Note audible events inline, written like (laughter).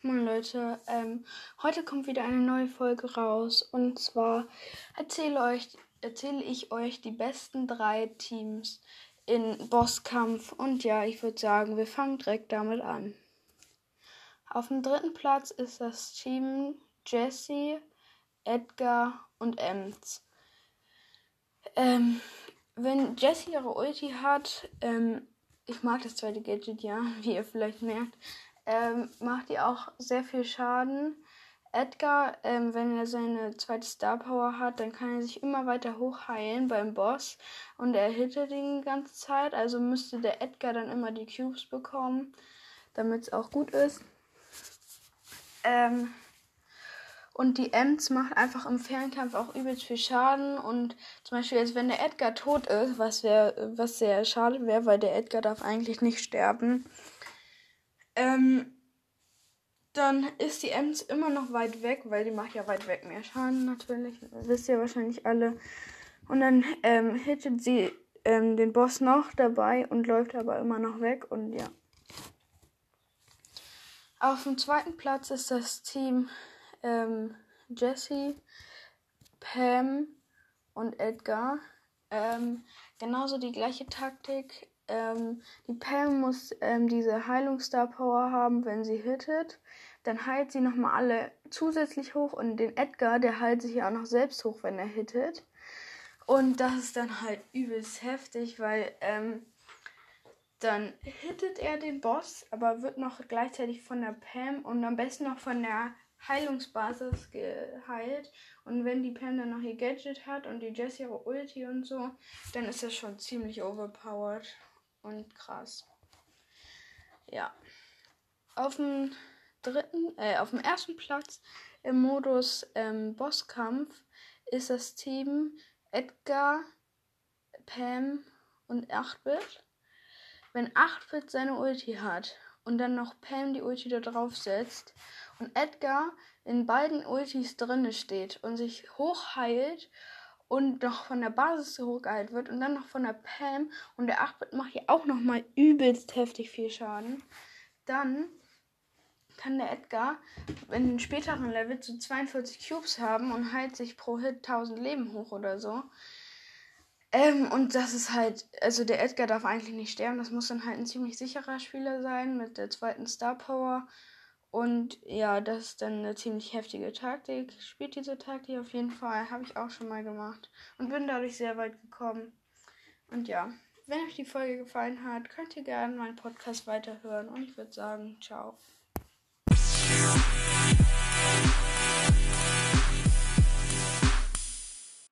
Moin Leute, ähm, heute kommt wieder eine neue Folge raus und zwar erzähle, euch, erzähle ich euch die besten drei Teams in Bosskampf und ja, ich würde sagen, wir fangen direkt damit an. Auf dem dritten Platz ist das Team Jesse, Edgar und Ems. Ähm, wenn Jesse ihre Ulti hat, ähm, ich mag das zweite Gadget ja, (laughs) wie ihr vielleicht merkt, ähm, macht die auch sehr viel Schaden. Edgar, ähm, wenn er seine zweite Star Power hat, dann kann er sich immer weiter hochheilen beim Boss und er hittet ihn die ganze Zeit. Also müsste der Edgar dann immer die Cubes bekommen, damit es auch gut ist. Ähm, und die Ems macht einfach im Fernkampf auch übelst viel Schaden. Und zum Beispiel jetzt, wenn der Edgar tot ist, was, wär, was sehr schade wäre, weil der Edgar darf eigentlich nicht sterben, ähm, dann ist die Ems immer noch weit weg, weil die macht ja weit weg mehr Schaden natürlich. Das wisst ihr wahrscheinlich alle. Und dann ähm, hittet sie ähm, den Boss noch dabei und läuft aber immer noch weg und ja. Auf dem zweiten Platz ist das Team ähm, Jesse, Pam und Edgar. Ähm, genauso die gleiche Taktik. Ähm, die Pam muss ähm, diese Heilungsstar Power haben, wenn sie hittet. Dann heilt sie nochmal alle zusätzlich hoch und den Edgar, der heilt sich ja auch noch selbst hoch, wenn er hittet. Und das ist dann halt übelst heftig, weil ähm, dann hittet er den Boss, aber wird noch gleichzeitig von der Pam und am besten noch von der Heilungsbasis geheilt. Und wenn die Pam dann noch ihr Gadget hat und die Jessie ihre Ulti und so, dann ist das schon ziemlich overpowered und krass. Ja. Auf dem dritten, äh, auf dem ersten Platz im Modus ähm, Bosskampf ist das Team Edgar, Pam und 8-Bit. Wenn 8-Bit seine Ulti hat und dann noch Pam die Ulti da drauf setzt und Edgar in beiden Ultis drinne steht und sich hochheilt und noch von der Basis hochgeheilt wird und dann noch von der Pam und der 8-Bit macht hier auch noch mal übelst heftig viel Schaden, dann kann der Edgar in den späteren Level zu 42 Cubes haben und heilt sich pro Hit 1000 Leben hoch oder so. Ähm, und das ist halt, also der Edgar darf eigentlich nicht sterben. Das muss dann halt ein ziemlich sicherer Spieler sein mit der zweiten Star Power. Und ja, das ist dann eine ziemlich heftige Taktik. Spielt diese Taktik auf jeden Fall. Habe ich auch schon mal gemacht. Und bin dadurch sehr weit gekommen. Und ja, wenn euch die Folge gefallen hat, könnt ihr gerne meinen Podcast weiterhören. Und ich würde sagen, ciao.